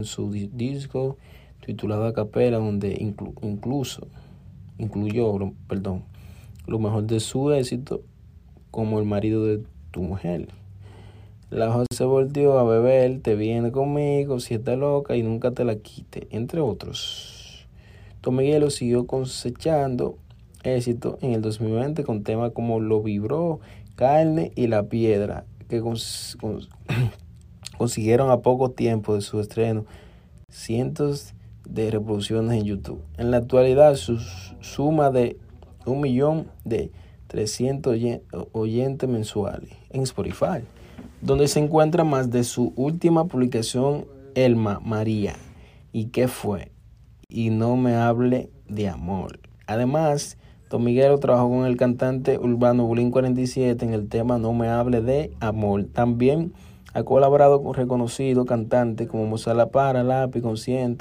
en su disco titulado Capela, donde incluso incluyó, perdón, lo mejor de su éxito como el marido de tu mujer. La José volvió a beber, te viene conmigo, si está loca y nunca te la quite, entre otros. Tom Miguelo siguió cosechando éxito en el 2020 con temas como Lo Vibró, Carne y La Piedra, que consiguieron a poco tiempo de su estreno cientos de reproducciones en YouTube. En la actualidad, su suma de un millón de 300 oyentes mensuales en Spotify, donde se encuentra más de su última publicación, Elma María. ¿Y qué fue? Y no me hable de amor. Además, Don Miguelo trabajó con el cantante urbano Bulín 47 en el tema No me hable de amor. También ha colaborado con reconocidos cantantes como Mozart Para, Lápiz, Consciente.